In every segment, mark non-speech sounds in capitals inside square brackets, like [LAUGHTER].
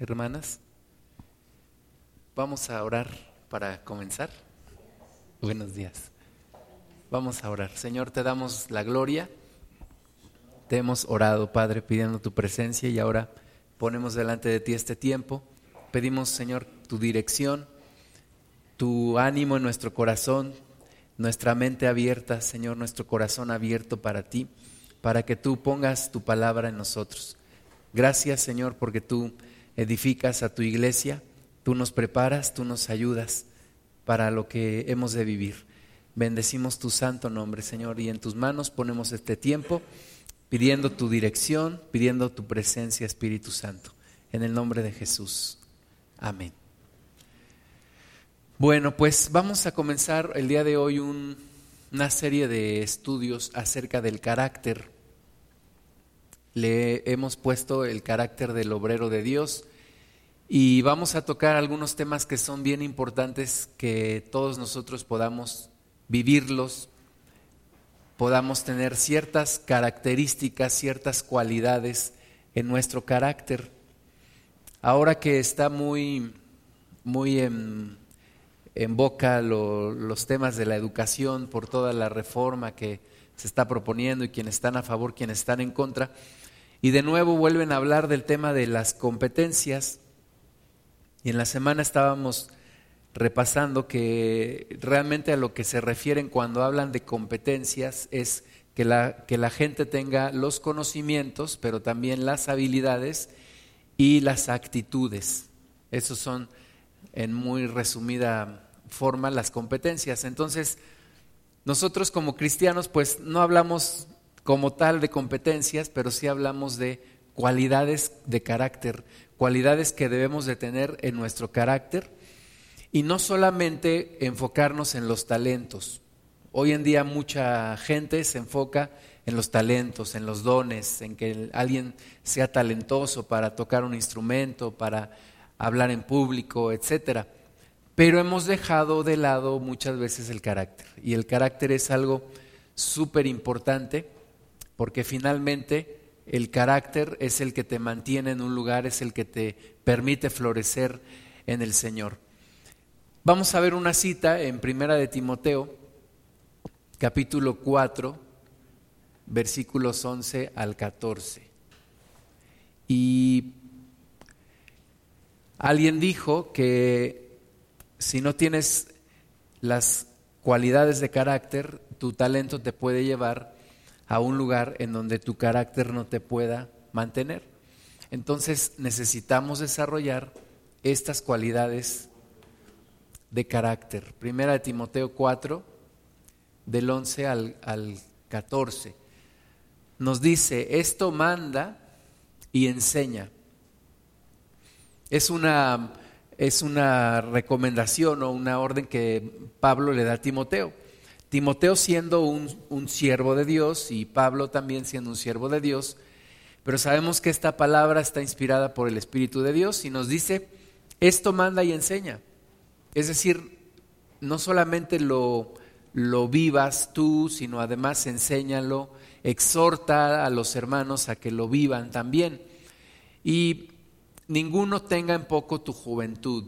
hermanas. Vamos a orar para comenzar. Buenos días. Vamos a orar. Señor, te damos la gloria. Te hemos orado, Padre, pidiendo tu presencia y ahora ponemos delante de ti este tiempo. Pedimos, Señor, tu dirección, tu ánimo en nuestro corazón, nuestra mente abierta, Señor, nuestro corazón abierto para ti, para que tú pongas tu palabra en nosotros. Gracias, Señor, porque tú edificas a tu iglesia, tú nos preparas, tú nos ayudas para lo que hemos de vivir. Bendecimos tu santo nombre, Señor, y en tus manos ponemos este tiempo pidiendo tu dirección, pidiendo tu presencia, Espíritu Santo. En el nombre de Jesús. Amén. Bueno, pues vamos a comenzar el día de hoy una serie de estudios acerca del carácter le hemos puesto el carácter del obrero de Dios y vamos a tocar algunos temas que son bien importantes que todos nosotros podamos vivirlos, podamos tener ciertas características, ciertas cualidades en nuestro carácter. Ahora que está muy, muy en, boca los temas de la educación por toda la reforma que se está proponiendo y quienes están a favor, quienes están en contra, y de nuevo vuelven a hablar del tema de las competencias. Y en la semana estábamos repasando que realmente a lo que se refieren cuando hablan de competencias es que la, que la gente tenga los conocimientos, pero también las habilidades y las actitudes. Esos son, en muy resumida forma, las competencias. Entonces, nosotros como cristianos, pues no hablamos como tal de competencias, pero sí hablamos de cualidades de carácter, cualidades que debemos de tener en nuestro carácter y no solamente enfocarnos en los talentos. Hoy en día mucha gente se enfoca en los talentos, en los dones, en que alguien sea talentoso para tocar un instrumento, para hablar en público, etcétera. Pero hemos dejado de lado muchas veces el carácter y el carácter es algo súper importante porque finalmente el carácter es el que te mantiene en un lugar, es el que te permite florecer en el Señor. Vamos a ver una cita en Primera de Timoteo, capítulo 4, versículos 11 al 14. Y alguien dijo que si no tienes las cualidades de carácter, tu talento te puede llevar a un lugar en donde tu carácter no te pueda mantener. Entonces necesitamos desarrollar estas cualidades de carácter. Primera de Timoteo 4, del 11 al, al 14. Nos dice, esto manda y enseña. Es una, es una recomendación o una orden que Pablo le da a Timoteo. Timoteo siendo un, siervo de Dios y Pablo también siendo un siervo de Dios, pero sabemos que esta palabra está inspirada por el Espíritu de Dios y nos dice, esto manda y enseña. Es decir, no solamente lo, lo vivas tú, sino además enséñalo, exhorta a los hermanos a que lo vivan también. Y ninguno tenga en poco tu juventud,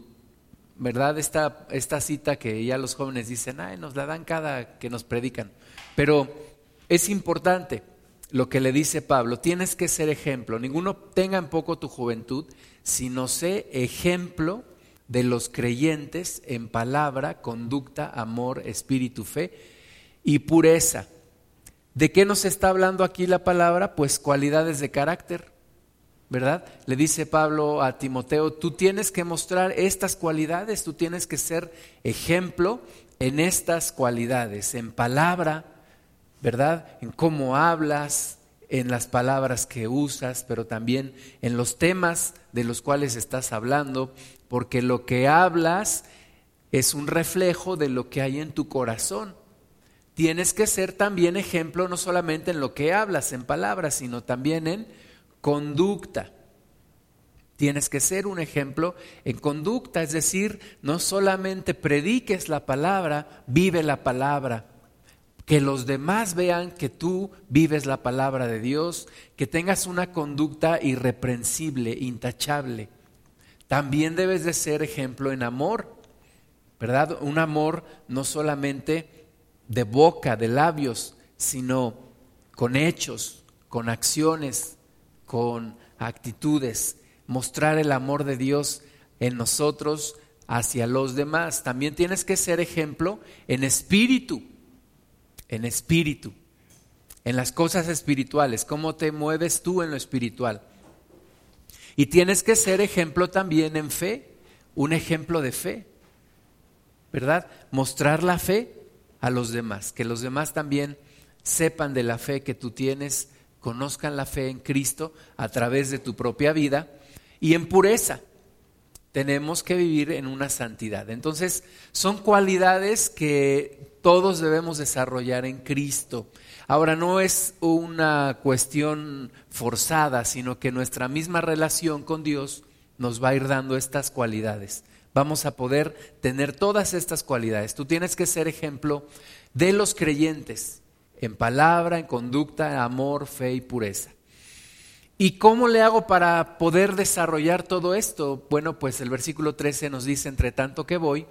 ¿verdad? Esta, esta cita que ya los jóvenes dicen, ay, nos la dan cada que nos predican. Pero es importante lo que le dice Pablo, tienes que ser ejemplo. Ninguno tenga en poco tu juventud, sino sé ejemplo de los creyentes en palabra, conducta, amor, espíritu, fe y pureza. ¿De qué nos está hablando aquí la palabra? Pues cualidades de carácter. ¿Verdad? Le dice Pablo a Timoteo, tú tienes que mostrar estas cualidades, tú tienes que ser ejemplo en estas cualidades, en palabra, ¿verdad? En cómo hablas, en las palabras que usas, pero también en los temas de los cuales estás hablando, porque lo que hablas es un reflejo de lo que hay en tu corazón. Tienes que ser también ejemplo no solamente en lo que hablas, en palabras, sino también en conducta. Tienes que ser un ejemplo en conducta, es decir, no solamente prediques la palabra, vive la palabra. Que los demás vean que tú vives la palabra de Dios, que tengas una conducta irreprensible, intachable. también debes de ser ejemplo en amor, ¿verdad? Un amor no solamente de boca, de labios, sino con hechos, con acciones, con actitudes, mostrar el amor de Dios en nosotros hacia los demás. También tienes que ser ejemplo en espíritu, en espíritu, en las cosas espirituales, cómo te mueves tú en lo espiritual. Y tienes que ser ejemplo también en fe, un ejemplo de fe, ¿verdad? Mostrar la fe a los demás, que los demás también sepan de la fe que tú tienes, conozcan la fe en Cristo a través de tu propia vida y en pureza. Tenemos que vivir en una santidad. Entonces, son cualidades que todos debemos desarrollar en Cristo. Ahora, no es una cuestión forzada, sino que nuestra misma relación con Dios nos va a ir dando estas cualidades. Vamos a poder tener todas estas cualidades. Tú tienes que ser ejemplo de los creyentes en palabra, en conducta, amor, fe y pureza. ¿Y cómo le hago para poder desarrollar todo esto? Bueno, pues el versículo 13 nos dice, entre tanto que voy,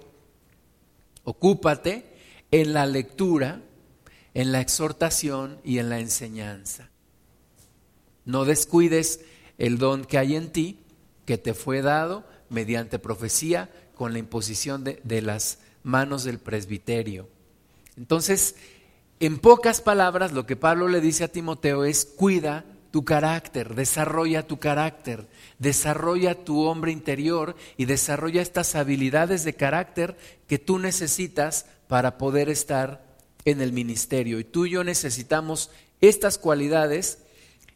ocúpate en la lectura, en la exhortación y en la enseñanza. No descuides el don que hay en ti, que te fue dado mediante profecía con la imposición de, de las manos del presbiterio. Entonces, en pocas palabras, lo que Pablo le dice a Timoteo es, cuida tu carácter, desarrolla tu carácter, desarrolla tu hombre interior y desarrolla estas habilidades de carácter que tú necesitas para poder estar en el ministerio. Y tú y yo necesitamos estas cualidades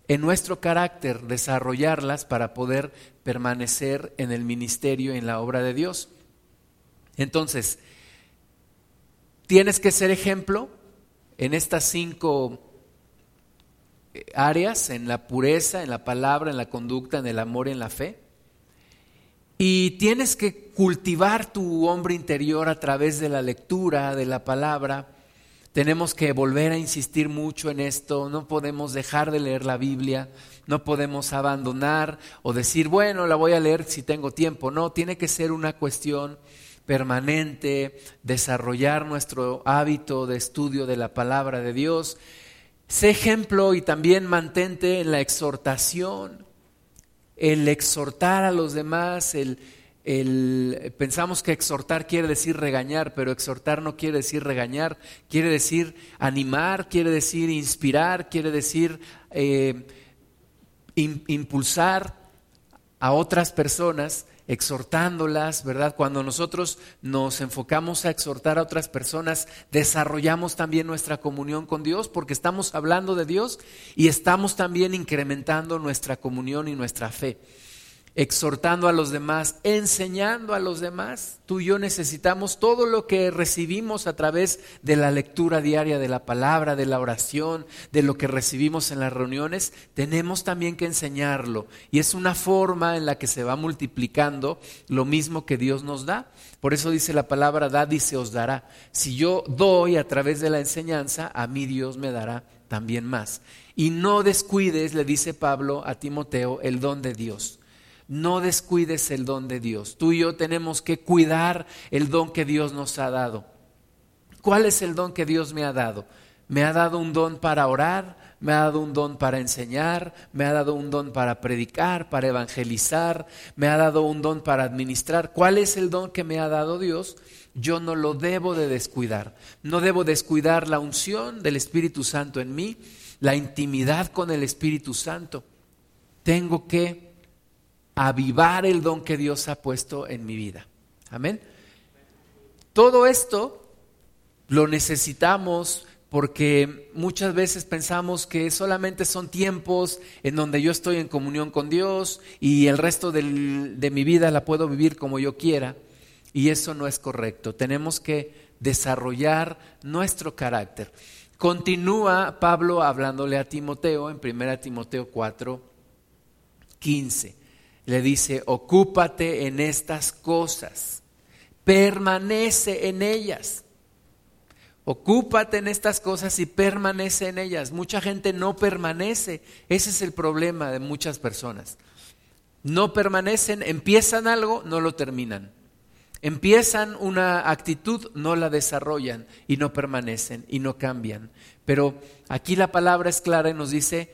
en nuestro carácter, desarrollarlas para poder permanecer en el ministerio, en la obra de Dios. Entonces, tienes que ser ejemplo en estas cinco eh, áreas, en la pureza, en la palabra, en la conducta, en el amor, en la fe. Y tienes que cultivar tu hombre interior a través de la lectura, de la palabra. Tenemos que volver a insistir mucho en esto, no podemos dejar de leer la Biblia, no podemos abandonar o decir, bueno, la voy a leer si tengo tiempo. No, tiene que ser una cuestión permanente, desarrollar nuestro hábito de estudio de la palabra de Dios. Sé ejemplo y también mantente en la exhortación, el exhortar a los demás, el, pensamos que exhortar quiere decir regañar, pero exhortar no quiere decir regañar, quiere decir animar, quiere decir inspirar, quiere decir eh, impulsar a otras personas exhortándolas, ¿verdad? Cuando nosotros nos enfocamos a exhortar a otras personas, desarrollamos también nuestra comunión con Dios porque estamos hablando de Dios y estamos también incrementando nuestra comunión y nuestra fe exhortando a los demás, enseñando a los demás. Tú y yo necesitamos todo lo que recibimos a través de la lectura diaria de la palabra, de la oración, de lo que recibimos en las reuniones, tenemos también que enseñarlo. Y es una forma en la que se va multiplicando lo mismo que Dios nos da. Por eso dice la palabra, dad y se os dará. Si yo doy a través de la enseñanza, a mí Dios me dará también más. Y no descuides, le dice Pablo a Timoteo, el don de Dios no descuides el don de Dios. Tú y yo tenemos que cuidar el don que Dios nos ha dado. ¿Cuál es el don que Dios me ha dado? Me ha dado un don para orar, me ha dado un don para enseñar, me ha dado un don para predicar, para evangelizar, me ha dado un don para administrar. ¿Cuál es el don que me ha dado Dios? Yo no lo debo de descuidar. No debo descuidar la unción del Espíritu Santo en mí, la intimidad con el Espíritu Santo. Tengo que avivar el don que Dios ha puesto en mi vida. Amén. Todo esto lo necesitamos porque muchas veces pensamos que solamente son tiempos en donde yo estoy en comunión con Dios y el resto de mi vida la puedo vivir como yo quiera. Y eso no es correcto. Tenemos que desarrollar nuestro carácter. Continúa Pablo hablándole a Timoteo en 1 Timoteo 4, 15 le dice, ocúpate en estas cosas, permanece en ellas. Ocúpate en estas cosas y permanece en ellas. Mucha gente no permanece. Ese es el problema de muchas personas. no permanecen, empiezan algo, no lo terminan. Empiezan una actitud, no la desarrollan y no permanecen y no cambian. Pero aquí la palabra es clara y nos dice,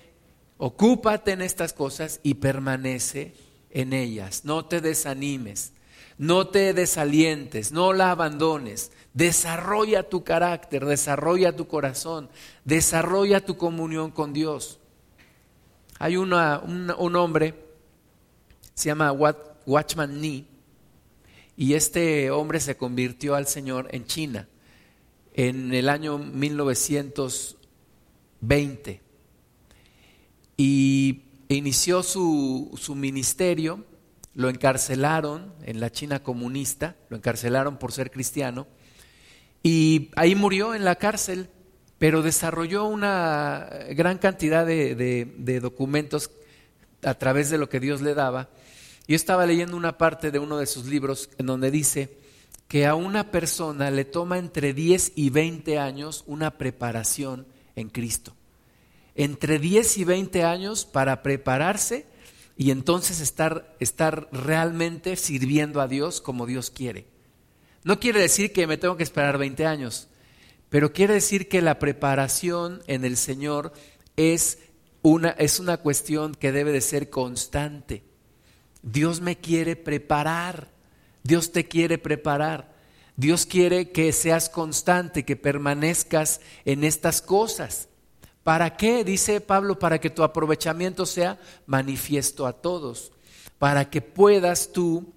ocúpate en estas cosas y permanece en ellas. No te desanimes, no te desalientes, no la abandones. Desarrolla tu carácter, desarrolla tu corazón, desarrolla tu comunión con Dios. Hay un, un hombre, se llama Watchman Nee, y este hombre se convirtió al Señor en China en el año 1920 y inició su, su ministerio, lo encarcelaron en la China comunista, lo encarcelaron por ser cristiano y ahí murió en la cárcel, pero desarrolló una gran cantidad de, de documentos a través de lo que Dios le daba yo estaba leyendo una parte de uno de sus libros en donde dice que a una persona le toma entre 10 y 20 años una preparación en Cristo. Entre 10 y 20 años para prepararse y entonces estar, estar realmente sirviendo a Dios como Dios quiere. No quiere decir que me tengo que esperar 20 años, pero quiere decir que la preparación en el Señor es una, es una cuestión que debe de ser constante. Dios me quiere preparar, Dios te quiere preparar. Dios quiere que seas constante, que permanezcas en estas cosas. ¿Para qué? Dice Pablo, para que tu aprovechamiento sea manifiesto a todos, para que puedas tú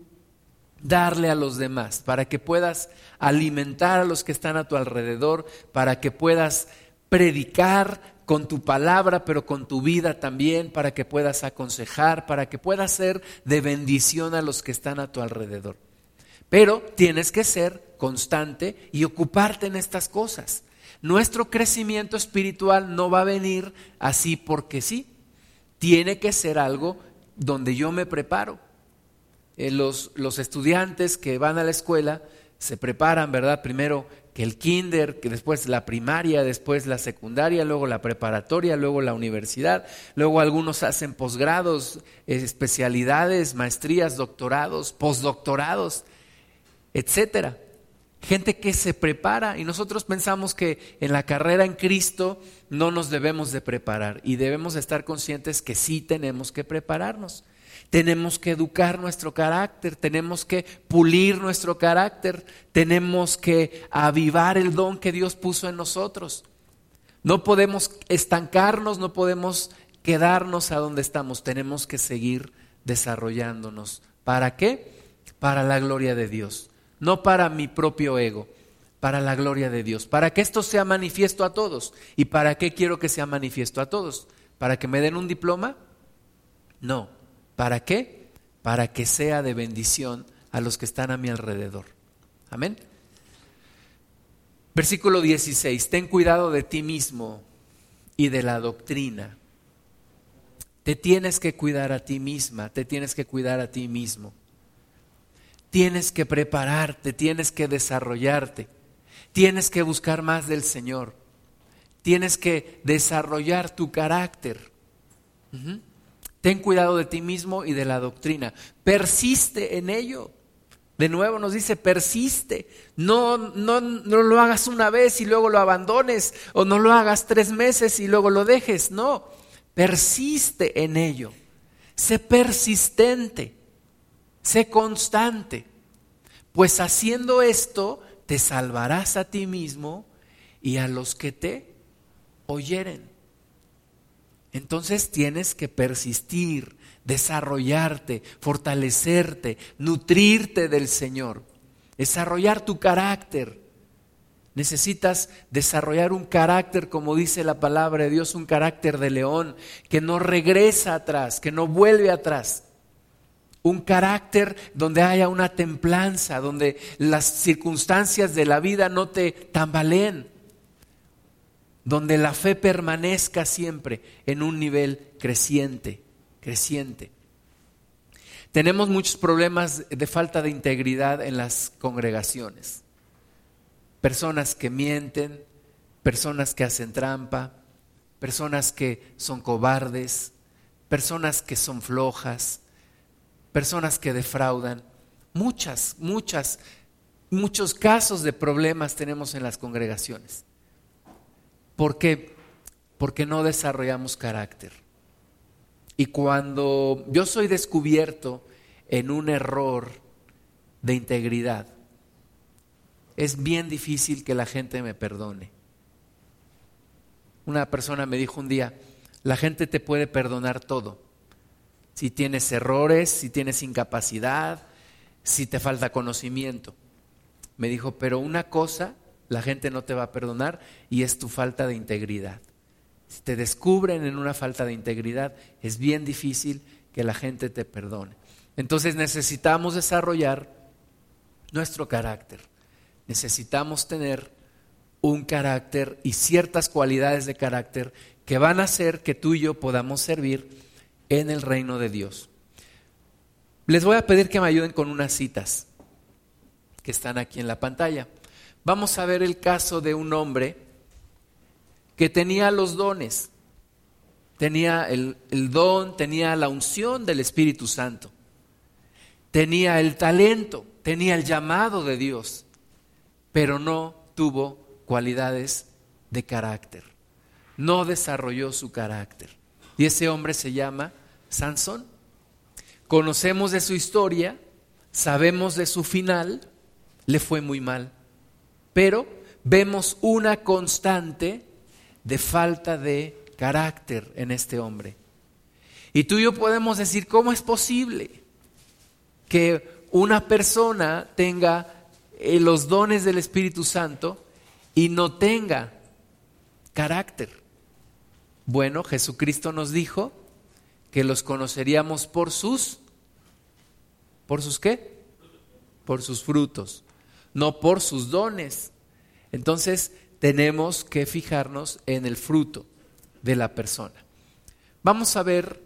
darle a los demás, para que puedas alimentar a los que están a tu alrededor, para que puedas predicar con tu palabra, pero con tu vida también, para que puedas aconsejar, para que puedas ser de bendición a los que están a tu alrededor. Pero tienes que ser constante y ocuparte en estas cosas. Nuestro crecimiento espiritual no va a venir así porque sí. Tiene que ser algo donde yo me preparo. Eh, los, los estudiantes que van a la escuela se preparan, ¿verdad? Primero que el kinder, que después la primaria, después la secundaria, luego la preparatoria, luego la universidad, luego algunos hacen posgrados, especialidades, maestrías, doctorados, postdoctorados, etcétera. Gente que se prepara y nosotros pensamos que en la carrera en Cristo no nos debemos de preparar y debemos estar conscientes que sí tenemos que prepararnos. Tenemos que educar nuestro carácter, tenemos que pulir nuestro carácter, tenemos que avivar el don que Dios puso en nosotros. No podemos estancarnos, no podemos quedarnos a donde estamos, tenemos que seguir desarrollándonos. ¿Para qué? Para la gloria de Dios, no para mi propio ego, para la gloria de Dios, para que esto sea manifiesto a todos. ¿Y para qué quiero que sea manifiesto a todos? ¿Para que me den un diploma? No, ¿Para qué? Para que sea de bendición a los que están a mi alrededor. Amén. Versículo 16. Ten cuidado de ti mismo y de la doctrina. Te tienes que cuidar a ti misma, te tienes que cuidar a ti mismo. Tienes que prepararte, tienes que desarrollarte, tienes que buscar más del Señor, tienes que desarrollar tu carácter. Ten cuidado de ti mismo y de la doctrina. Persiste en ello. De nuevo nos dice, persiste. No, no, no lo hagas una vez y luego lo abandones. O no lo hagas tres meses y luego lo dejes. No, persiste en ello. Sé persistente. Sé constante. Pues haciendo esto, te salvarás a ti mismo y a los que te oyeren. Entonces tienes que persistir, desarrollarte, fortalecerte, nutrirte del Señor, desarrollar tu carácter. Necesitas desarrollar un carácter, como dice la palabra de Dios, un carácter de león, que no regresa atrás, que no vuelve atrás. Un carácter donde haya una templanza, donde las circunstancias de la vida no te tambaleen donde la fe permanezca siempre en un nivel creciente, creciente. Tenemos muchos problemas de falta de integridad en las congregaciones. Personas que mienten, personas que hacen trampa, personas que son cobardes, personas que son flojas, personas que defraudan, muchas, muchas, muchos casos de problemas tenemos en las congregaciones. ¿Por qué? Porque no desarrollamos carácter. Y cuando yo soy descubierto en un error de integridad, es bien difícil que la gente me perdone. Una persona me dijo un día, la gente te puede perdonar todo. Si tienes errores, si tienes incapacidad, si te falta conocimiento. Me dijo, pero una cosa la gente no te va a perdonar y es tu falta de integridad. Si te descubren en una falta de integridad, es bien difícil que la gente te perdone. Entonces necesitamos desarrollar nuestro carácter. Necesitamos tener un carácter y ciertas cualidades de carácter que van a hacer que tú y yo podamos servir en el reino de Dios. Les voy a pedir que me ayuden con unas citas que están aquí en la pantalla. Vamos a ver el caso de un hombre que tenía los dones, tenía el, don, tenía la unción del Espíritu Santo, tenía el talento, tenía el llamado de Dios, pero no tuvo cualidades de carácter. No desarrolló su carácter. Y ese hombre se llama Sansón. Conocemos de su historia, sabemos de su final, le fue muy mal. Pero vemos una constante de falta de carácter en este hombre. Y tú y yo podemos decir, ¿cómo es posible que una persona tenga eh, los dones del Espíritu Santo y no tenga carácter. Bueno, Jesucristo nos dijo que los conoceríamos por sus, ¿por sus qué? Por sus frutos, no por sus dones. Entonces tenemos que fijarnos en el fruto de la persona. Vamos a ver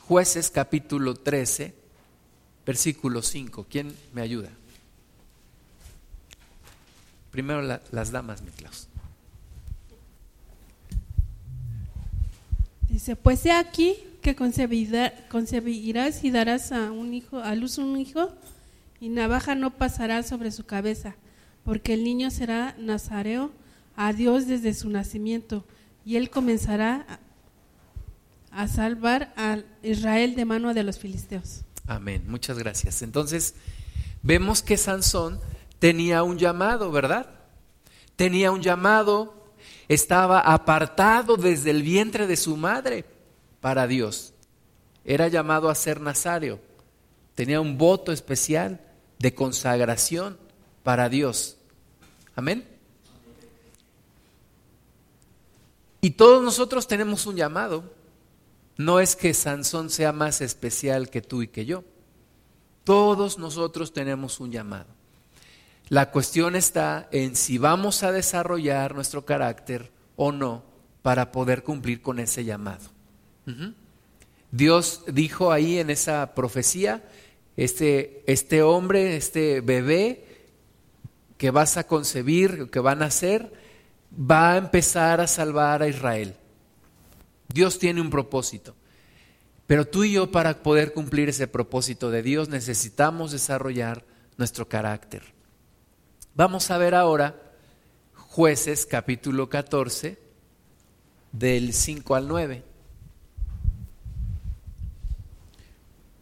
jueces capítulo 13, versículo 5. ¿Quién me ayuda? Primero las damas, mi Klaus. Dice, pues he aquí que concebirás y darás a un hijo, a luz un hijo, y navaja no pasará sobre su cabeza, porque el niño será nazareo a Dios desde su nacimiento, y él comenzará a salvar a Israel de mano de los filisteos. Amén, muchas gracias. Entonces, vemos que Sansón tenía un llamado, ¿verdad? Tenía un llamado, estaba apartado desde el vientre de su madre para Dios. Era llamado a ser nazario. Tenía un voto especial de consagración para Dios. Amén. Y todos nosotros tenemos un llamado. No es que Sansón sea más especial que tú y que yo. Todos nosotros tenemos un llamado. La cuestión está en si vamos a desarrollar nuestro carácter o no para poder cumplir con ese llamado. Dios dijo ahí en esa profecía, este, este hombre, este bebé que vas a concebir, que va a nacer, va a empezar a salvar a Israel. Dios tiene un propósito. Pero tú y yo para poder cumplir ese propósito de Dios necesitamos desarrollar nuestro carácter. Vamos a ver ahora jueces capítulo 14 del 5 al 9.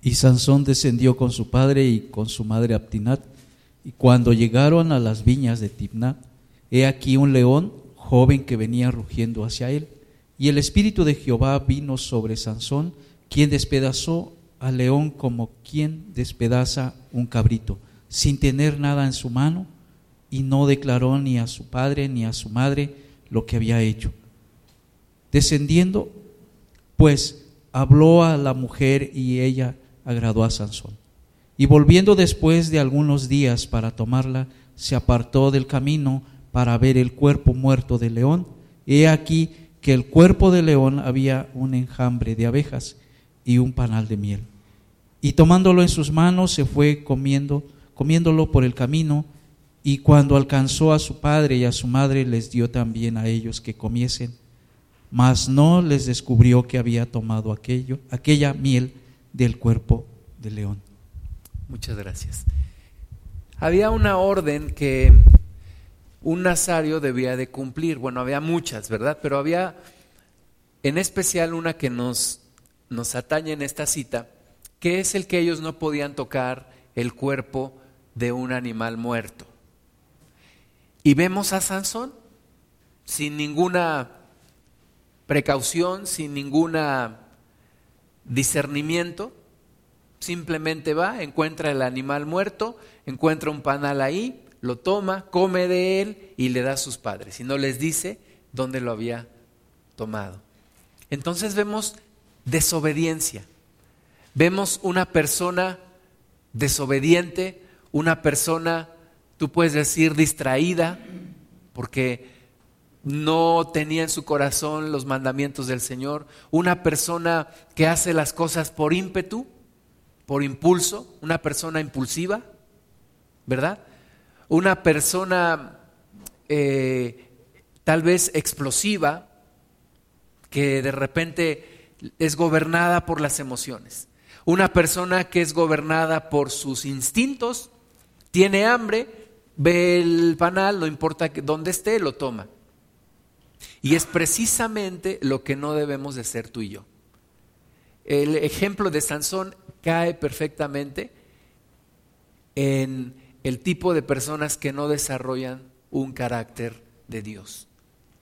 Y Sansón descendió con su padre y con su madre Abtinat, y cuando llegaron a las viñas de Tibnat, he aquí un león joven que venía rugiendo hacia él, y el espíritu de Jehová vino sobre Sansón, quien despedazó al león como quien despedaza un cabrito, sin tener nada en su mano, y no declaró ni a su padre ni a su madre lo que había hecho. Descendiendo, pues habló a la mujer y ella agradó a Sansón. Y volviendo después de algunos días para tomarla, se apartó del camino para ver el cuerpo muerto del león. He aquí que el cuerpo del león había un enjambre de abejas y un panal de miel. Y tomándolo en sus manos se fue comiendo, comiéndolo por el camino y cuando alcanzó a su padre y a su madre, les dio también a ellos que comiesen. Mas no les descubrió que había tomado aquello, aquella miel del cuerpo de león. Muchas gracias. Había una orden que un nazario debía de cumplir. Bueno, había muchas, ¿verdad? Pero había en especial una que nos, nos atañe en esta cita, que es el que ellos no podían tocar el cuerpo de un animal muerto. Y vemos a Sansón sin ninguna precaución, sin ninguna discernimiento, simplemente va, encuentra el animal muerto, encuentra un panal ahí, lo toma, come de él y le da a sus padres. Y no les dice dónde lo había tomado. Entonces vemos desobediencia. Vemos una persona desobediente, una persona, tú puedes decir, distraída, porque no tenía en su corazón los mandamientos del Señor, una persona que hace las cosas por ímpetu, por impulso, una persona impulsiva, ¿verdad? Una persona eh, tal vez explosiva, que de repente es gobernada por las emociones. Una persona que es gobernada por sus instintos, tiene hambre, ve el panal, no importa dónde esté, lo toma. Y es precisamente lo que no debemos de ser tú y yo. El ejemplo de Sansón cae perfectamente en el tipo de personas que no desarrollan un carácter de Dios,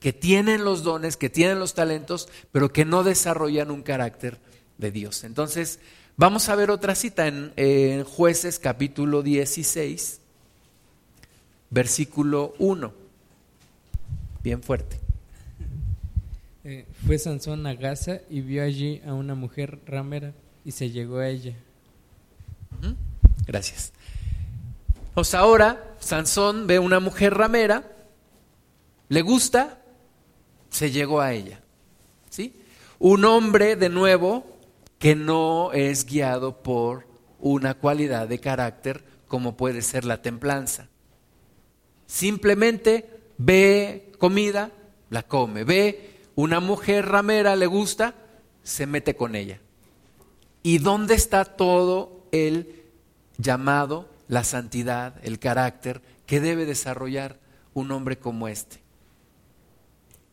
que tienen los dones, que tienen los talentos, pero que no desarrollan un carácter de Dios. Entonces, vamos a ver otra cita en, en jueces capítulo 16, versículo 1, bien fuerte. Eh, fue Sansón a Gaza y vio allí a una mujer ramera y se llegó a ella. Gracias. Pues ahora Sansón ve una mujer ramera, le gusta, se llegó a ella. ¿Sí? Un hombre de nuevo que no es guiado por una cualidad de carácter como puede ser la templanza. Simplemente ve comida, la come, ve una mujer ramera le gusta, se mete con ella. ¿Y dónde está todo el llamado, la santidad, el carácter que debe desarrollar un hombre como este?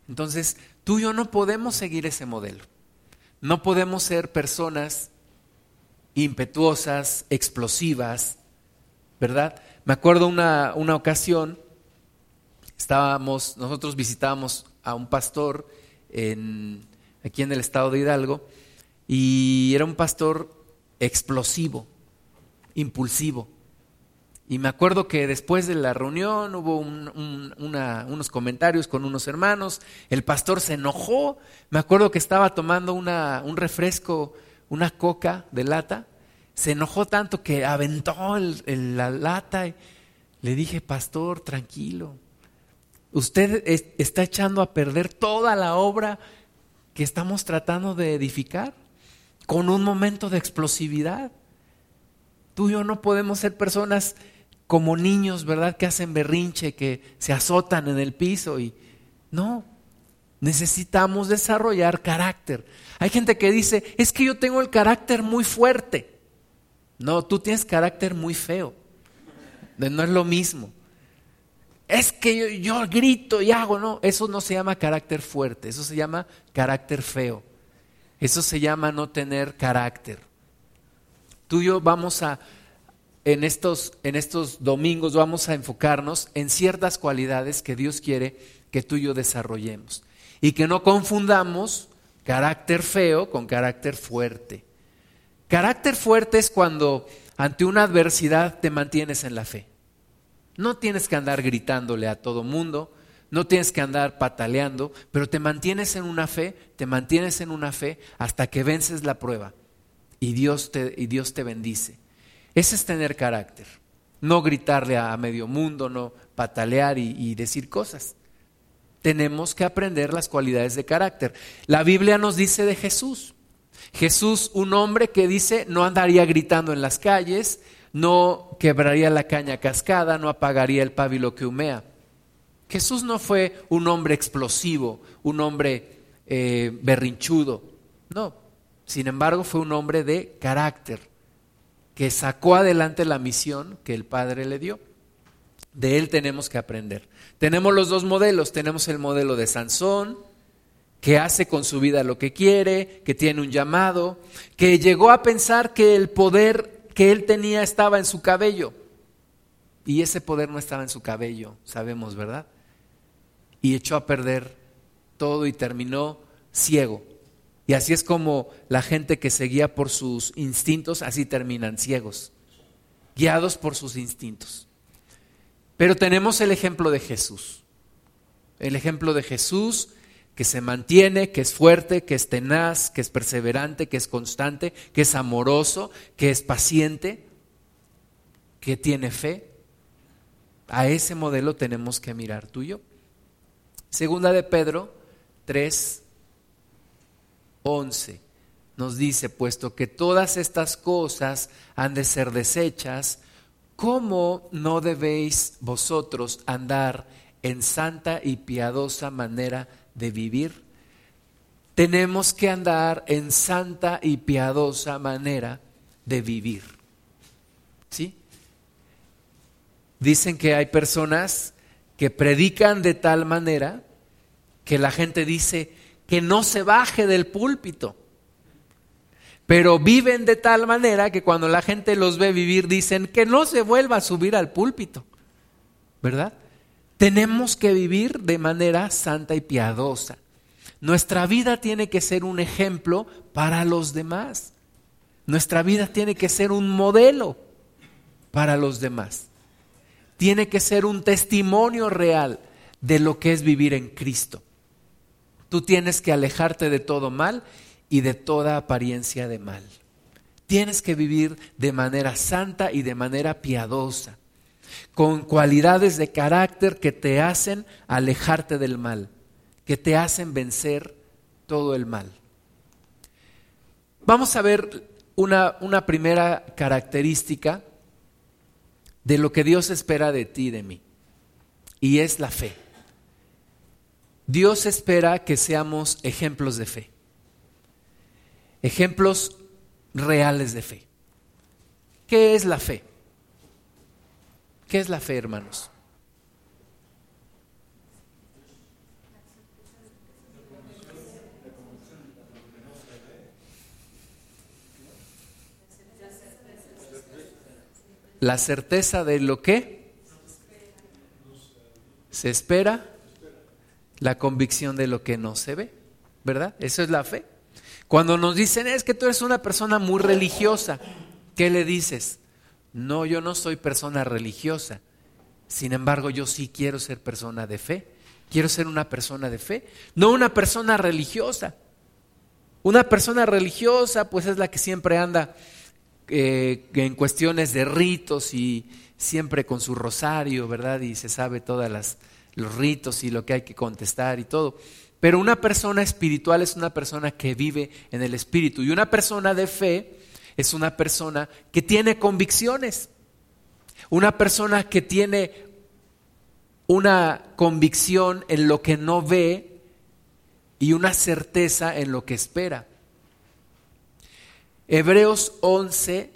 Entonces, tú y yo no podemos seguir ese modelo. No podemos ser personas impetuosas, explosivas, ¿verdad? Me acuerdo una, una ocasión, estábamos, nosotros visitábamos a un pastor aquí en el estado de Hidalgo, y era un pastor explosivo, impulsivo. Y me acuerdo que después de la reunión hubo unos comentarios con unos hermanos, el pastor se enojó, me acuerdo que estaba tomando un refresco, una coca de lata, se enojó tanto que aventó la lata y le dije, pastor, tranquilo, Usted está echando a perder toda la obra que estamos tratando de edificar con un momento de explosividad. Tú y yo no podemos ser personas como niños, ¿verdad? Que hacen berrinche, que se azotan en el piso y no, necesitamos desarrollar carácter. Hay gente que dice, es que yo tengo el carácter muy fuerte. No, tú tienes carácter muy feo. No es lo mismo es que yo, grito y hago, no, eso no se llama carácter fuerte, eso se llama carácter feo, eso se llama no tener carácter. Tú y yo vamos a, en estos, en estos domingos vamos a enfocarnos en ciertas cualidades que Dios quiere que tú y yo desarrollemos y que no confundamos carácter feo con carácter fuerte. Carácter fuerte es cuando ante una adversidad te mantienes en la fe. No tienes que andar gritándole a todo mundo, no tienes que andar pataleando, pero te mantienes en una fe, te mantienes en una fe hasta que vences la prueba y Dios te, y Dios te bendice. Ese es tener carácter, no gritarle a, medio mundo, no patalear y, y decir cosas. Tenemos que aprender las cualidades de carácter. La Biblia nos dice de Jesús. Jesús, un hombre que dice, no andaría gritando en las calles, no quebraría la caña cascada, no apagaría el pábilo que humea. Jesús no fue un hombre explosivo, un hombre eh, berrinchudo, no. Sin embargo, fue un hombre de carácter. que sacó adelante la misión que el Padre le dio. De él tenemos que aprender. Tenemos los dos modelos. Tenemos el modelo de Sansón, que hace con su vida lo que quiere, que tiene un llamado, que llegó a pensar que el poder que él tenía estaba en su cabello. Y ese poder no estaba en su cabello, sabemos, ¿verdad? Y echó a perder todo y terminó ciego. Y así es como la gente que seguía por sus instintos, así terminan ciegos, guiados por sus instintos. Pero tenemos el ejemplo de Jesús. El ejemplo de Jesús que se mantiene, que es fuerte, que es tenaz, que es perseverante, que es constante, que es amoroso, que es paciente, que tiene fe. A ese modelo tenemos que mirar tú y yo. Segunda de Pedro 3, 11 nos dice, puesto que todas estas cosas han de ser desechas, ¿cómo no debéis vosotros andar en santa y piadosa manera de vivir? Tenemos que andar en santa y piadosa manera de vivir. ¿Sí? Dicen que hay personas que predican de tal manera que la gente dice, que no se baje del púlpito. Pero viven de tal manera que cuando la gente los ve vivir dicen que no se vuelva a subir al púlpito. ¿Verdad? Tenemos que vivir de manera santa y piadosa. Nuestra vida tiene que ser un ejemplo para los demás. Nuestra vida tiene que ser un modelo para los demás. Tiene que ser un testimonio real de lo que es vivir en Cristo. Tú tienes que alejarte de todo mal y de toda apariencia de mal. Tienes que vivir de manera santa y de manera piadosa, con cualidades de carácter que te hacen alejarte del mal, que te hacen vencer todo el mal. Vamos a ver una, una primera característica de lo que Dios espera de ti y de mí, y es la fe. Dios espera que seamos ejemplos de fe, ejemplos reales de fe. ¿Qué es la fe? ¿Qué es la fe, hermanos? La certeza de lo que se espera la convicción de lo que no se ve, ¿verdad? Eso es la fe. Cuando nos dicen, es que tú eres una persona muy religiosa, ¿qué le dices? No, yo no soy persona religiosa. Sin embargo, yo sí quiero ser persona de fe. Quiero ser una persona de fe, no una persona religiosa. Una persona religiosa, pues es la que siempre anda eh, en cuestiones de ritos y siempre con su rosario, ¿verdad? Y se sabe todas las, los ritos y lo que hay que contestar y todo. Pero una persona espiritual es una persona que vive en el espíritu y una persona de fe es una persona que tiene convicciones. Una persona que tiene una convicción en lo que no ve y una certeza en lo que espera. Hebreos 11,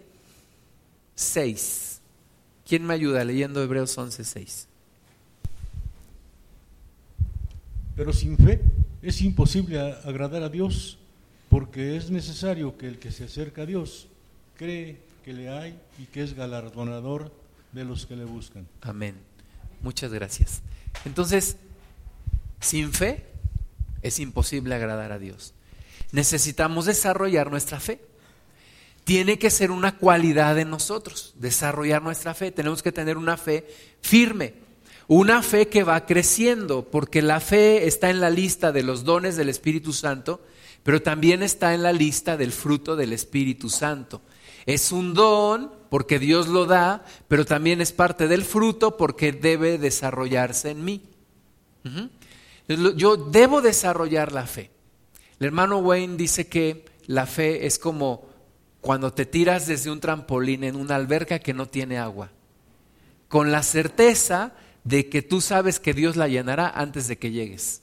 6. ¿Quién me ayuda leyendo Hebreos 11, 6? Pero sin fe es imposible agradar a Dios, porque es necesario que el que se acerca a Dios cree que le hay y que es galardonador de los que le buscan. Amén. Muchas gracias. Entonces, sin fe es imposible agradar a Dios. Necesitamos desarrollar nuestra fe. Tiene que ser una cualidad de nosotros, desarrollar nuestra fe. Tenemos que tener una fe firme. Una fe que va creciendo, porque la fe está en la lista de los dones del Espíritu Santo, pero también está en la lista del fruto del Espíritu Santo. Es un don porque Dios lo da, pero también es parte del fruto porque debe desarrollarse en mí. Yo debo desarrollar la fe. El hermano Wayne dice que la fe es como cuando te tiras desde un trampolín en una alberca que no tiene agua, con la certeza de que tú sabes que Dios la llenará antes de que llegues.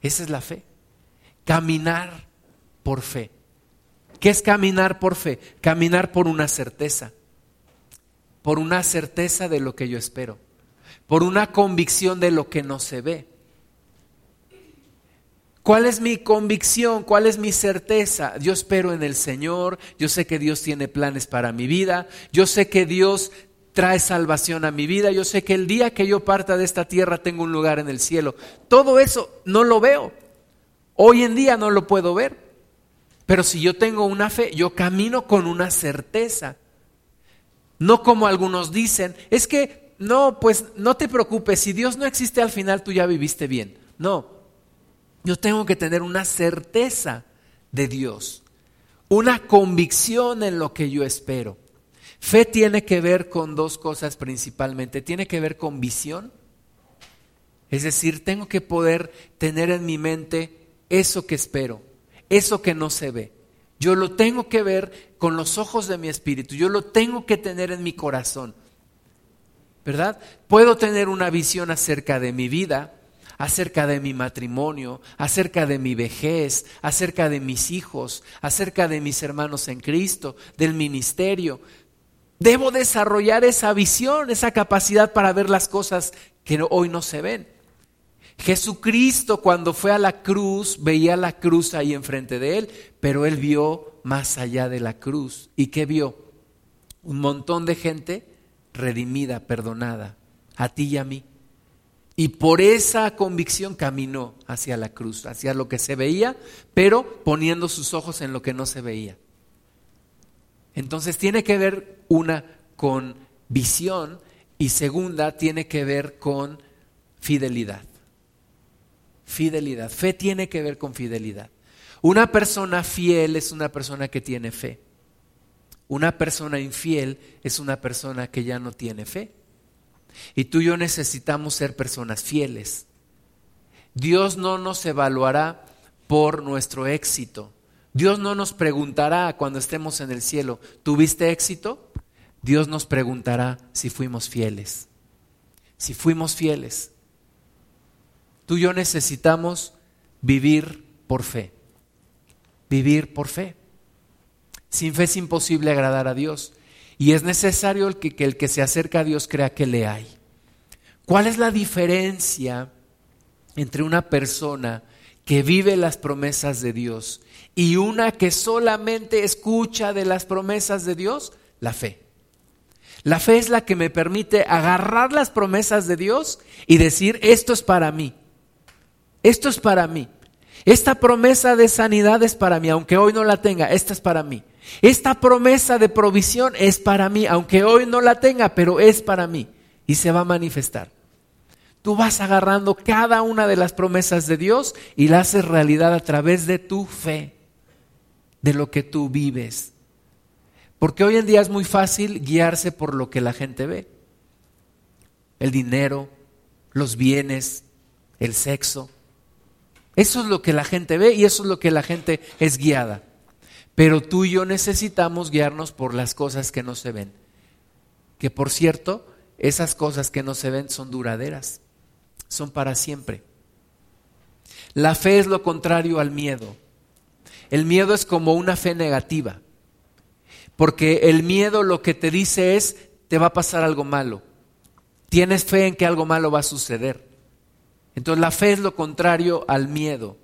Esa es la fe. Caminar por fe. ¿Qué es caminar por fe? Caminar por una certeza, por una certeza de lo que yo espero, por una convicción de lo que no se ve. ¿Cuál es mi convicción? ¿Cuál es mi certeza? Yo espero en el Señor, yo sé que Dios tiene planes para mi vida, yo sé que Dios trae salvación a mi vida, yo sé que el día que yo parta de esta tierra tengo un lugar en el cielo. Todo eso no lo veo. Hoy en día no lo puedo ver. Pero si yo tengo una fe, yo camino con una certeza. No como algunos dicen, es que no, pues no te preocupes, si Dios no existe al final tú ya viviste bien. No, yo tengo que tener una certeza de Dios, una convicción en lo que yo espero. Fe tiene que ver con dos cosas principalmente. Tiene que ver con visión. Es decir, tengo que poder tener en mi mente eso que espero, eso que no se ve. Yo lo tengo que ver con los ojos de mi espíritu, yo lo tengo que tener en mi corazón. ¿Verdad? Puedo tener una visión acerca de mi vida, acerca de mi matrimonio, acerca de mi vejez, acerca de mis hijos, acerca de mis hermanos en Cristo, del ministerio. Debo desarrollar esa visión, esa capacidad para ver las cosas que hoy no se ven. Jesucristo cuando fue a la cruz veía la cruz ahí enfrente de él, pero él vio más allá de la cruz. ¿Y qué vio? Un montón de gente redimida, perdonada, a ti y a mí. Y por esa convicción caminó hacia la cruz, hacia lo que se veía, pero poniendo sus ojos en lo que no se veía. Entonces tiene que ver una con visión y segunda tiene que ver con fidelidad. Fidelidad. Fe tiene que ver con fidelidad. Una persona fiel es una persona que tiene fe. Una persona infiel es una persona que ya no tiene fe. Y tú y yo necesitamos ser personas fieles. Dios no nos evaluará por nuestro éxito. Dios no nos preguntará cuando estemos en el cielo, ¿tuviste éxito? Dios nos preguntará si fuimos fieles. Si fuimos fieles. Tú y yo necesitamos vivir por fe. Vivir por fe. Sin fe es imposible agradar a Dios. Y es necesario que, que, el que se acerca a Dios crea que le hay. ¿Cuál es la diferencia entre una persona que vive las promesas de Dios y una que solamente escucha de las promesas de Dios? La fe. La fe es la que me permite agarrar las promesas de Dios y decir, esto es para mí. Esto es para mí. Esta promesa de sanidad es para mí, aunque hoy no la tenga, esta es para mí. Esta promesa de provisión es para mí, aunque hoy no la tenga, pero es para mí y se va a manifestar. Tú vas agarrando cada una de las promesas de Dios y la haces realidad a través de tu fe, de lo que tú vives. Porque hoy en día es muy fácil guiarse por lo que la gente ve. El dinero, los bienes, el sexo. Eso es lo que la gente ve y eso es lo que la gente es guiada. Pero tú y yo necesitamos guiarnos por las cosas que no se ven. Que por cierto, esas cosas que no se ven son duraderas, son para siempre. La fe es lo contrario al miedo. El miedo es como una fe negativa, porque el miedo lo que te dice es, te va a pasar algo malo. Tienes fe en que algo malo va a suceder. Entonces la fe es lo contrario al miedo.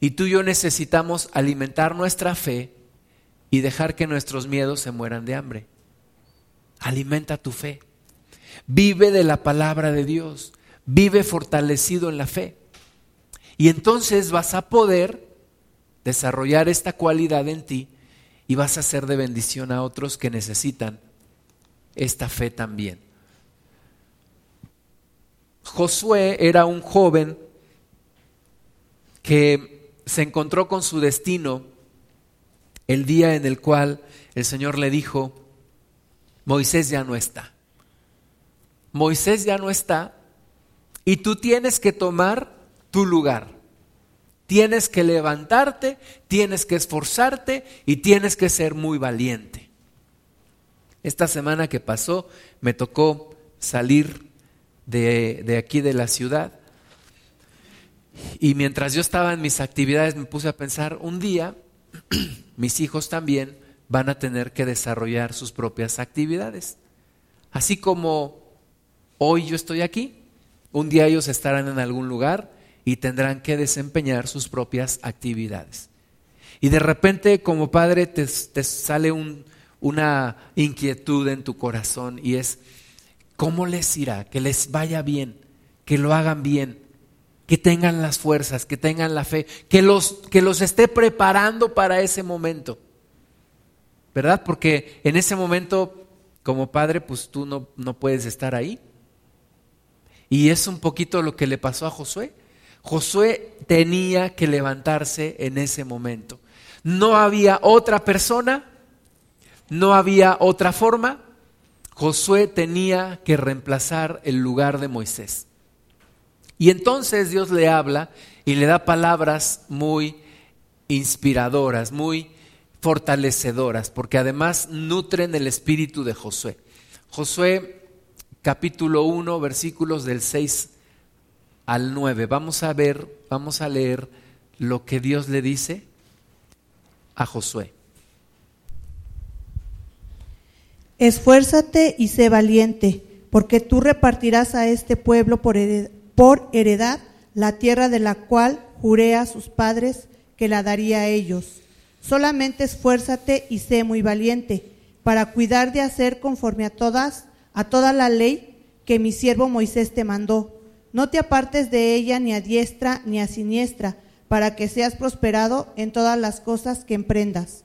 Y tú y yo necesitamos alimentar nuestra fe y dejar que nuestros miedos se mueran de hambre. Alimenta tu fe. Vive de la palabra de Dios. Vive fortalecido en la fe. Y entonces vas a poder desarrollar esta cualidad en ti y vas a ser de bendición a otros que necesitan esta fe también. Josué era un joven que se encontró con su destino el día en el cual el Señor le dijo, Moisés ya no está. Moisés ya no está y tú tienes que tomar tu lugar. Tienes que levantarte, tienes que esforzarte y tienes que ser muy valiente. Esta semana que pasó me tocó salir de, de aquí de la ciudad y mientras yo estaba en mis actividades me puse a pensar, un día [CLEARS THROAT] mis hijos también van a tener que desarrollar sus propias actividades. Así como hoy yo estoy aquí, un día ellos estarán en algún lugar y tendrán que desempeñar sus propias actividades. Y de repente como padre te, sale una inquietud en tu corazón y es, ¿cómo les irá? Que les vaya bien, que lo hagan bien, que tengan las fuerzas, que tengan la fe, que los, que los esté preparando para ese momento. ¿Verdad? Porque en ese momento, como padre, pues tú no, no puedes estar ahí. Y es un poquito lo que le pasó a Josué. Josué tenía que levantarse en ese momento. No había otra persona, no había otra forma. Josué tenía que reemplazar el lugar de Moisés. Y entonces Dios le habla y le da palabras muy inspiradoras, muy fortalecedoras, porque además nutren el espíritu de Josué. Josué capítulo 1, versículos del 6 al 9. Vamos a ver, vamos a leer lo que Dios le dice a Josué. Esfuérzate y sé valiente, porque tú repartirás a este pueblo por heredad, la tierra de la cual juré a sus padres que la daría a ellos. Solamente esfuérzate y sé muy valiente, para cuidar de hacer conforme a todas, a toda la ley que mi siervo Moisés te mandó. No te apartes de ella ni a diestra ni a siniestra, para que seas prosperado en todas las cosas que emprendas.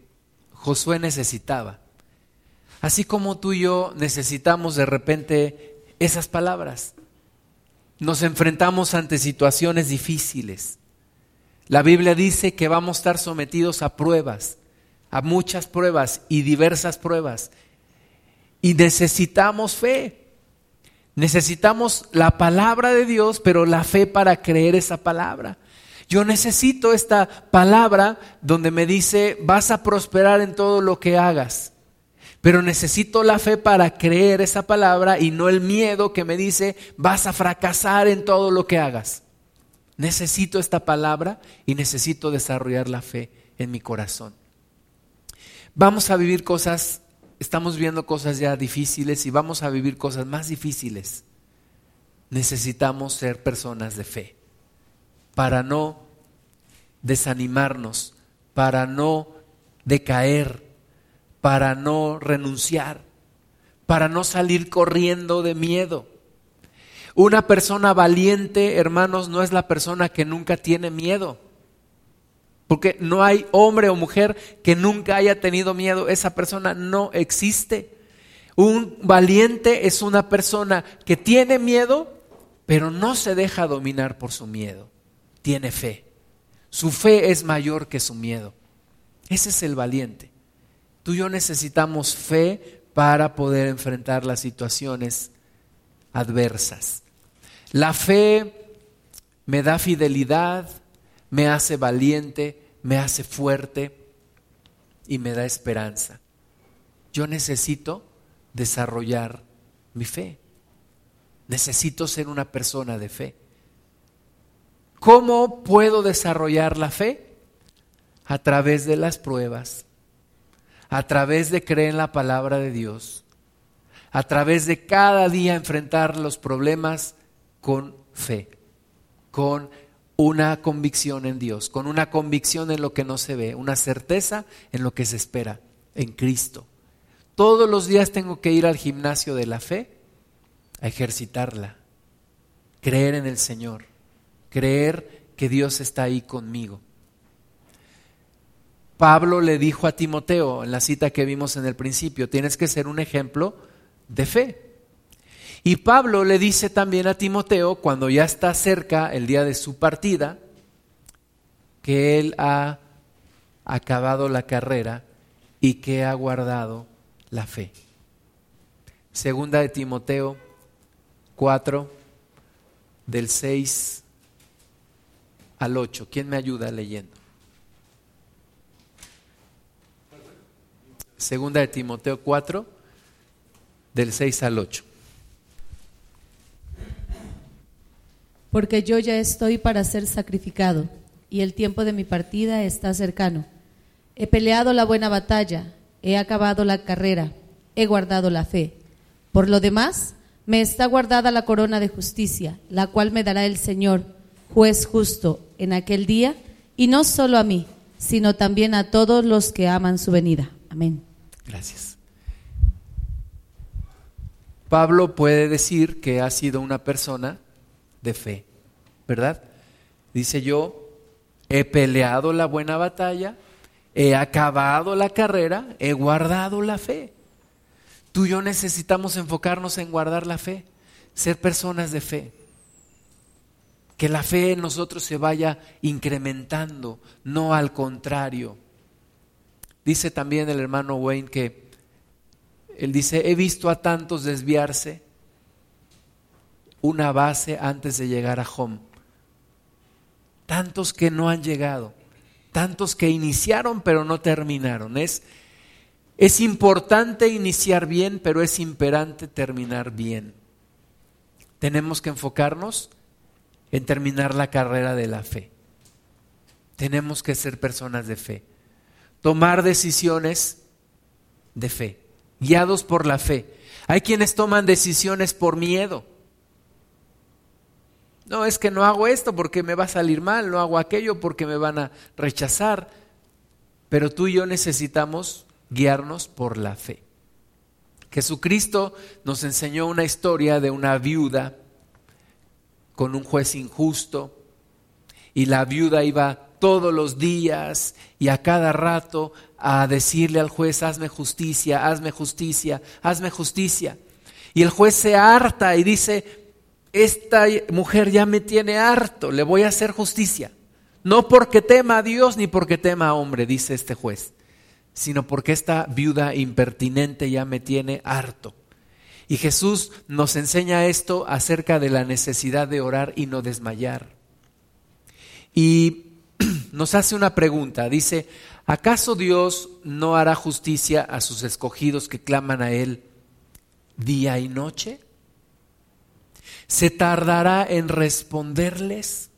Josué necesitaba. Así como tú y yo necesitamos de repente esas palabras. Nos enfrentamos ante situaciones difíciles. La Biblia dice que vamos a estar sometidos a pruebas, a muchas pruebas y diversas pruebas. Y necesitamos fe. Necesitamos la palabra de Dios, pero la fe para creer esa palabra. Yo necesito esta palabra donde me dice, vas a prosperar en todo lo que hagas. Pero necesito la fe para creer esa palabra y no el miedo que me dice, vas a fracasar en todo lo que hagas. Necesito esta palabra y necesito desarrollar la fe en mi corazón. Vamos a vivir cosas, estamos viendo cosas ya difíciles y vamos a vivir cosas más difíciles. Necesitamos ser personas de fe para no desanimarnos, para no decaer, para no renunciar, para no salir corriendo de miedo. Una persona valiente, hermanos, no es la persona que nunca tiene miedo. Porque no hay hombre o mujer que nunca haya tenido miedo. Esa persona no existe. Un valiente es una persona que tiene miedo, pero no se deja dominar por su miedo tiene fe. Su fe es mayor que su miedo. Ese es el valiente. Tú y yo necesitamos fe para poder enfrentar las situaciones adversas. La fe me da fidelidad, me hace valiente, me hace fuerte y me da esperanza. Yo necesito desarrollar mi fe. Necesito ser una persona de fe. ¿Cómo puedo desarrollar la fe? A través de las pruebas, a través de creer en la palabra de Dios, a través de cada día enfrentar los problemas con fe, con una convicción en Dios, con una convicción en lo que no se ve, una certeza en lo que se espera, en Cristo. Todos los días tengo que ir al gimnasio de la fe a ejercitarla, creer en el Señor creer que Dios está ahí conmigo. Pablo le dijo a Timoteo en la cita que vimos en el principio, tienes que ser un ejemplo de fe. Y Pablo le dice también a Timoteo, cuando ya está cerca el día de su partida, que él ha acabado la carrera y que ha guardado la fe. Segunda de Timoteo 4, del 6 al 8. ¿Quién me ayuda leyendo? Segunda de Timoteo 4, del 6 al 8. Porque yo ya estoy para ser sacrificado, y el tiempo de mi partida está cercano. He peleado la buena batalla, he acabado la carrera, he guardado la fe. Por lo demás, me está guardada la corona de justicia, la cual me dará el Señor, juez justo, en aquel día, y no solo a mí, sino también a todos los que aman su venida. Amén. Gracias. Pablo puede decir que ha sido una persona de fe, ¿verdad? Dice yo, he peleado la buena batalla, he acabado la carrera, he guardado la fe. Tú y yo necesitamos enfocarnos en guardar la fe, ser personas de fe. Que la fe en nosotros se vaya incrementando, no al contrario. Dice también el hermano Wayne que él dice, he visto a tantos desviarse una base antes de llegar a home. Tantos que no han llegado, tantos que iniciaron pero no terminaron. Es, es importante iniciar bien, pero es imperante terminar bien. Tenemos que enfocarnos en terminar la carrera de la fe. Tenemos que ser personas de fe. Tomar decisiones de fe, guiados por la fe. Hay quienes toman decisiones por miedo. No, es que no hago esto porque me va a salir mal, no hago aquello porque me van a rechazar. Pero tú y yo necesitamos guiarnos por la fe. Jesucristo nos enseñó una historia de una viuda con un juez injusto y la viuda iba todos los días y a cada rato a decirle al juez, hazme justicia, hazme justicia, hazme justicia. Y el juez se harta y dice, esta mujer ya me tiene harto, le voy a hacer justicia. No porque tema a Dios ni porque tema a hombre, dice este juez, sino porque esta viuda impertinente ya me tiene harto. Y Jesús nos enseña esto acerca de la necesidad de orar y no desmayar. Y [CLEARS THROAT] nos hace una pregunta, dice, ¿acaso Dios no hará justicia a sus escogidos que claman a Él día y noche? ¿Se tardará en responderles?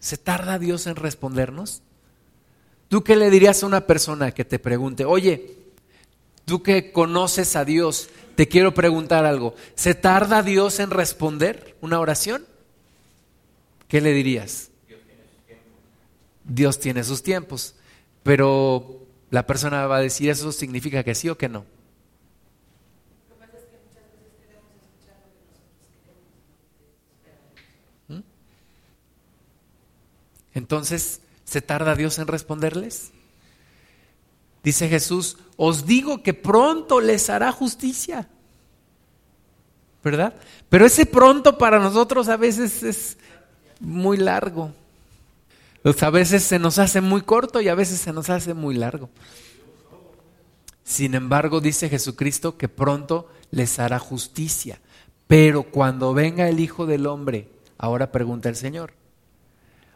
¿Se tarda Dios en respondernos? ¿Tú qué le dirías a una persona que te pregunte, oye, tú que conoces a Dios, te quiero preguntar algo, ¿se tarda Dios en responder una oración? ¿Qué le dirías? Dios tiene sus tiempos, pero la persona va a decir, ¿eso significa que sí o que no? Entonces, ¿se tarda Dios en responderles? Dice Jesús, os digo que pronto les hará justicia. ¿Verdad? Pero ese pronto para nosotros a veces es muy largo. Pues a veces se nos hace muy corto y a veces se nos hace muy largo. Sin embargo, dice Jesucristo que pronto les hará justicia. Pero cuando venga el Hijo del Hombre, ahora pregunta el Señor,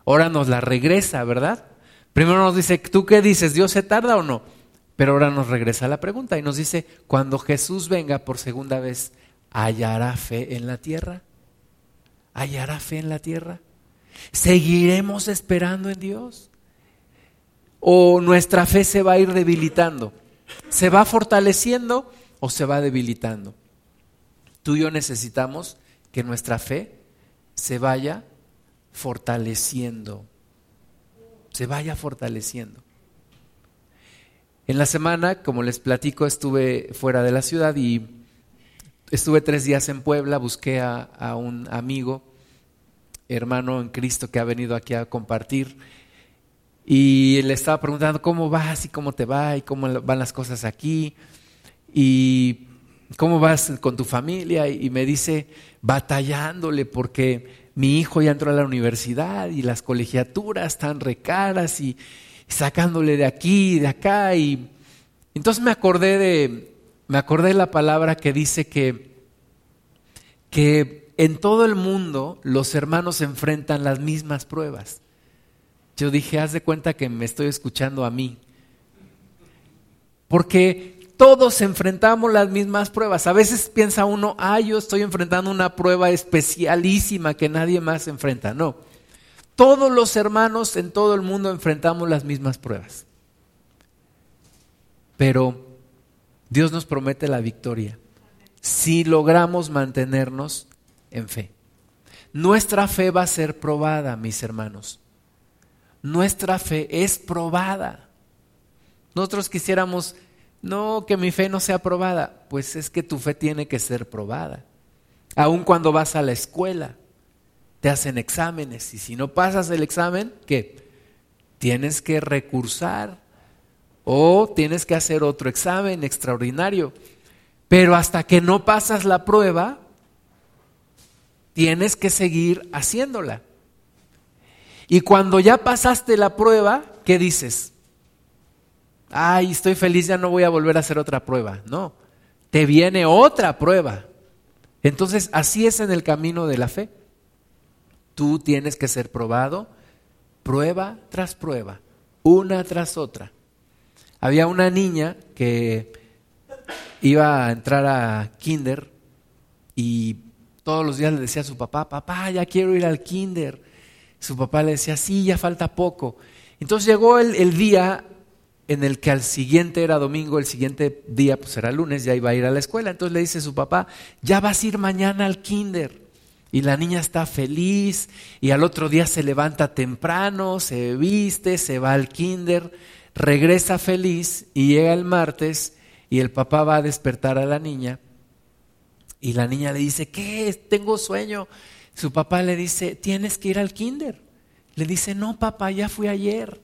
ahora nos la regresa, ¿verdad? Primero nos dice, ¿tú qué dices? ¿Dios se tarda o no? Pero ahora nos regresa la pregunta y nos dice, cuando Jesús venga por segunda vez, ¿hallará fe en la tierra? ¿Hallará fe en la tierra? ¿Seguiremos esperando en Dios? ¿O nuestra fe se va a ir debilitando? ¿Se va fortaleciendo o se va debilitando? Tú y yo necesitamos que nuestra fe se vaya fortaleciendo, se vaya fortaleciendo. En la semana, como les platico, estuve fuera de la ciudad y estuve tres días en Puebla, busqué a, un amigo, hermano en Cristo que ha venido aquí a compartir. Y le estaba preguntando cómo vas y cómo te va y cómo van las cosas aquí y cómo vas con tu familia y me dice batallándole porque mi hijo ya entró a la universidad y las colegiaturas están recaras y, sacándole de aquí de acá. Y entonces me acordé de, me acordé de la palabra que dice que, que en todo el mundo los hermanos enfrentan las mismas pruebas. Yo dije, haz de cuenta que me estoy escuchando a mí. Porque todos enfrentamos las mismas pruebas. A veces piensa uno, ah, yo estoy enfrentando una prueba especialísima que nadie más enfrenta. No. Todos los hermanos en todo el mundo enfrentamos las mismas pruebas. Pero Dios nos promete la victoria si logramos mantenernos en fe. Nuestra fe va a ser probada, mis hermanos. Nuestra fe es probada. Nosotros quisiéramos, no, que mi fe no sea probada. Pues es que tu fe tiene que ser probada. Aun cuando vas a la escuela, te hacen exámenes y si no pasas el examen, ¿qué? Tienes que recursar o tienes que hacer otro examen extraordinario. Pero hasta que no pasas la prueba, tienes que seguir haciéndola. Y cuando ya pasaste la prueba, ¿qué dices? Ay, estoy feliz, ya no voy a volver a hacer otra prueba. No, te viene otra prueba. Entonces, así es en el camino de la fe. Tú tienes que ser probado, prueba tras prueba, una tras otra. Había una niña que iba a entrar a kinder y todos los días le decía a su papá, papá, ya quiero ir al kinder. Su papá le decía, sí, ya falta poco. Entonces llegó el, día en el que al siguiente era domingo, el siguiente día pues era lunes, ya iba a ir a la escuela. Entonces le dice su papá, ya vas a ir mañana al kinder. Y la niña está feliz y al otro día se levanta temprano, se viste, se va al kinder, regresa feliz y llega el martes y el papá va a despertar a la niña y la niña le dice, ¿qué? Tengo sueño. Su papá le dice, tienes que ir al kinder. Le dice, no, papá, ya fui ayer.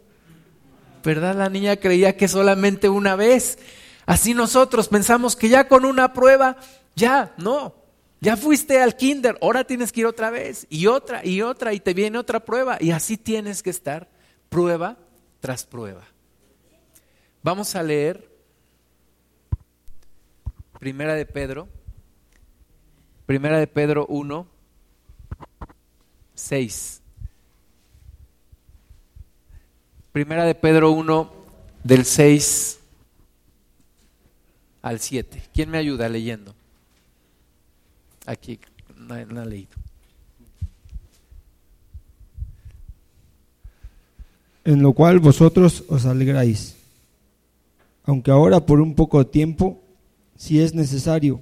¿Verdad? La niña creía que solamente una vez. Así nosotros pensamos que ya con una prueba, ya, no. Ya fuiste al kinder, ahora tienes que ir otra vez y otra y otra y te viene otra prueba y así tienes que estar prueba tras prueba. Vamos a leer Primera de Pedro Primera de Pedro 1, 6. Primera de Pedro 1, del 6 al 7. ¿Quién me ayuda leyendo? Aquí, ha leído. En lo cual vosotros os alegráis, aunque ahora por un poco tiempo, si es necesario,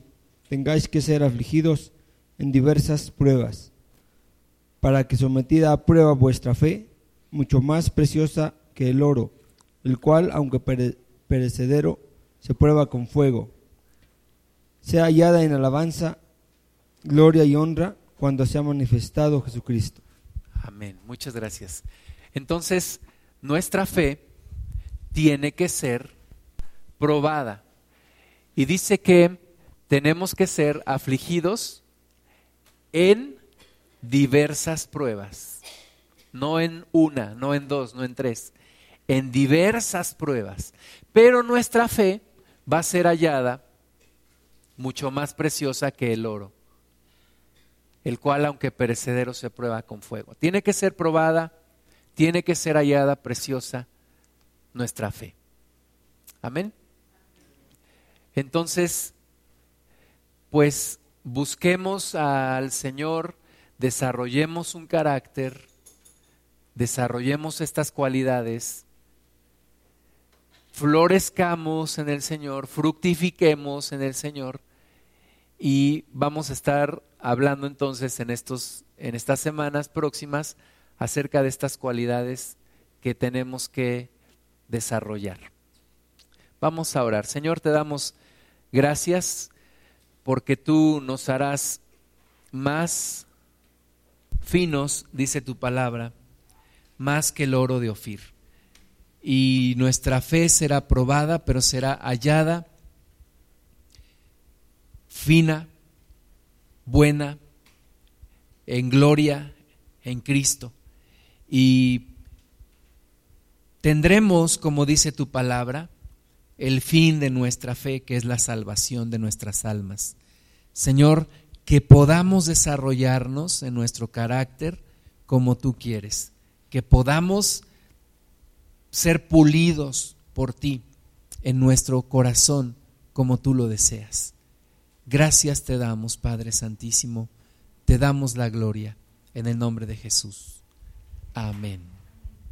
tengáis que ser afligidos en diversas pruebas, para que sometida a prueba vuestra fe, mucho más preciosa que el oro, el cual, aunque perecedero, se prueba con fuego, sea hallada en alabanza, gloria y honra cuando se ha manifestado Jesucristo. Amén. Muchas gracias. Entonces, nuestra fe tiene que ser probada. Y dice que tenemos que ser afligidos en diversas pruebas. No en una, no en dos, no en tres. En diversas pruebas. Pero nuestra fe va a ser hallada mucho más preciosa que el oro, el cual aunque perecedero se prueba con fuego. Tiene que ser probada, tiene que ser hallada preciosa nuestra fe. Amén. Entonces, pues busquemos al Señor, desarrollemos un carácter, desarrollemos estas cualidades, florezcamos en el Señor, fructifiquemos en el Señor y vamos a estar hablando entonces en estos en estas semanas próximas acerca de estas cualidades que tenemos que desarrollar. Vamos a orar. Señor, te damos gracias porque tú nos harás más finos, dice tu palabra, más que el oro de Ofir. Y nuestra fe será probada, pero será hallada fina, buena, en gloria en Cristo. Y tendremos, como dice tu palabra, el fin de nuestra fe, que es la salvación de nuestras almas. Señor, que podamos desarrollarnos en nuestro carácter como tú quieres, que podamos ser pulidos por ti en nuestro corazón como tú lo deseas. Gracias te damos, Padre Santísimo, te damos la gloria en el nombre de Jesús. Amén.